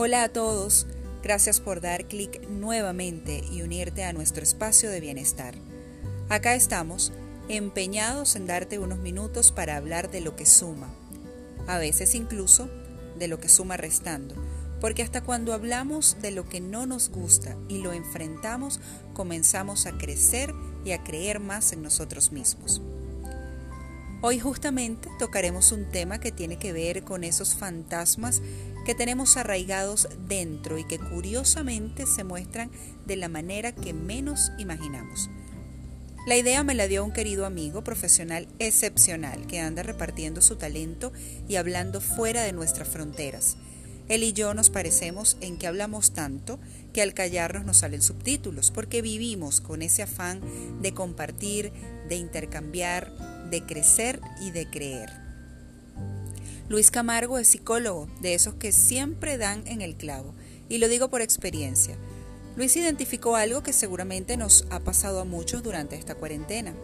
Hola a todos, gracias por dar clic nuevamente y unirte a nuestro espacio de bienestar. Acá estamos, empeñados en darte unos minutos para hablar de lo que suma, a veces incluso de lo que suma restando, porque hasta cuando hablamos de lo que no nos gusta y lo enfrentamos, comenzamos a crecer y a creer más en nosotros mismos. Hoy justamente tocaremos un tema que tiene que ver con esos fantasmas que tenemos arraigados dentro y que curiosamente se muestran de la manera que menos imaginamos. La idea me la dio un querido amigo profesional excepcional que anda repartiendo su talento y hablando fuera de nuestras fronteras. Él y yo nos parecemos en que hablamos tanto que al callarnos nos salen subtítulos, porque vivimos con ese afán de compartir, de intercambiar, de crecer y de creer. Luis Camargo es psicólogo, de esos que siempre dan en el clavo, y lo digo por experiencia. Luis identificó algo que seguramente nos ha pasado a muchos durante esta cuarentena.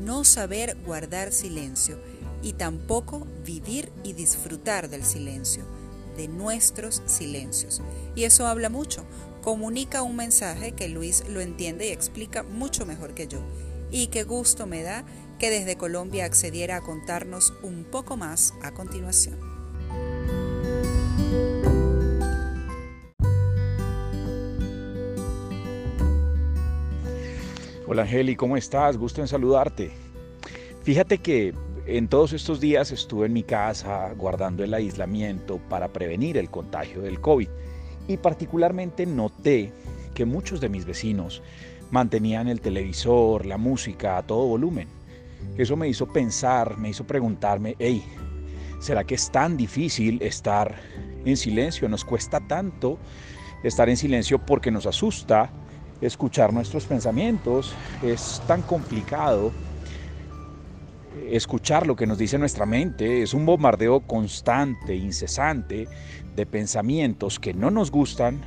No saber guardar silencio y tampoco vivir y disfrutar del silencio, de nuestros silencios. Y eso habla mucho, comunica un mensaje que Luis lo entiende y explica mucho mejor que yo. Y qué gusto me da que desde Colombia accediera a contarnos un poco más a continuación. Hola Angeli, ¿cómo estás? Gusto en saludarte. Fíjate que en todos estos días estuve en mi casa guardando el aislamiento para prevenir el contagio del COVID. Y particularmente noté que muchos de mis vecinos mantenían el televisor, la música a todo volumen. Eso me hizo pensar, me hizo preguntarme, hey, ¿será que es tan difícil estar en silencio? Nos cuesta tanto estar en silencio porque nos asusta escuchar nuestros pensamientos, es tan complicado escuchar lo que nos dice nuestra mente, es un bombardeo constante, incesante de pensamientos que no nos gustan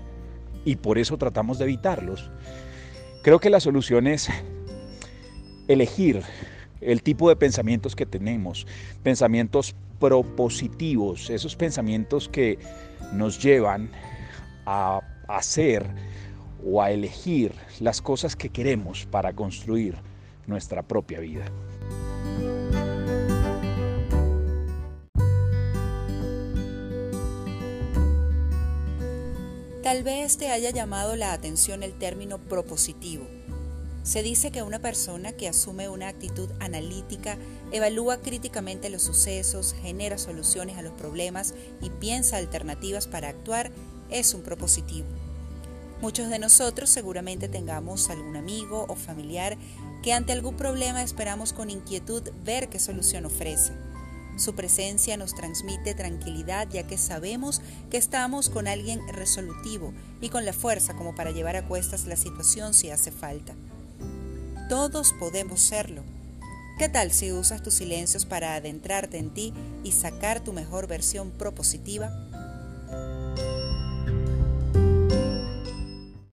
y por eso tratamos de evitarlos. Creo que la solución es elegir el tipo de pensamientos que tenemos, pensamientos propositivos, esos pensamientos que nos llevan a hacer o a elegir las cosas que queremos para construir nuestra propia vida. Tal vez te haya llamado la atención el término propositivo se dice que una persona que asume una actitud analítica, evalúa críticamente los sucesos, genera soluciones a los problemas y piensa alternativas para actuar es un propositivo. Muchos de nosotros seguramente tengamos algún amigo o familiar que ante algún problema esperamos con inquietud ver qué solución ofrece. Su presencia nos transmite tranquilidad ya que sabemos que estamos con alguien resolutivo y con la fuerza como para llevar a cuestas la situación si hace falta. Todos podemos serlo. ¿Qué tal si usas tus silencios para adentrarte en ti y sacar tu mejor versión propositiva?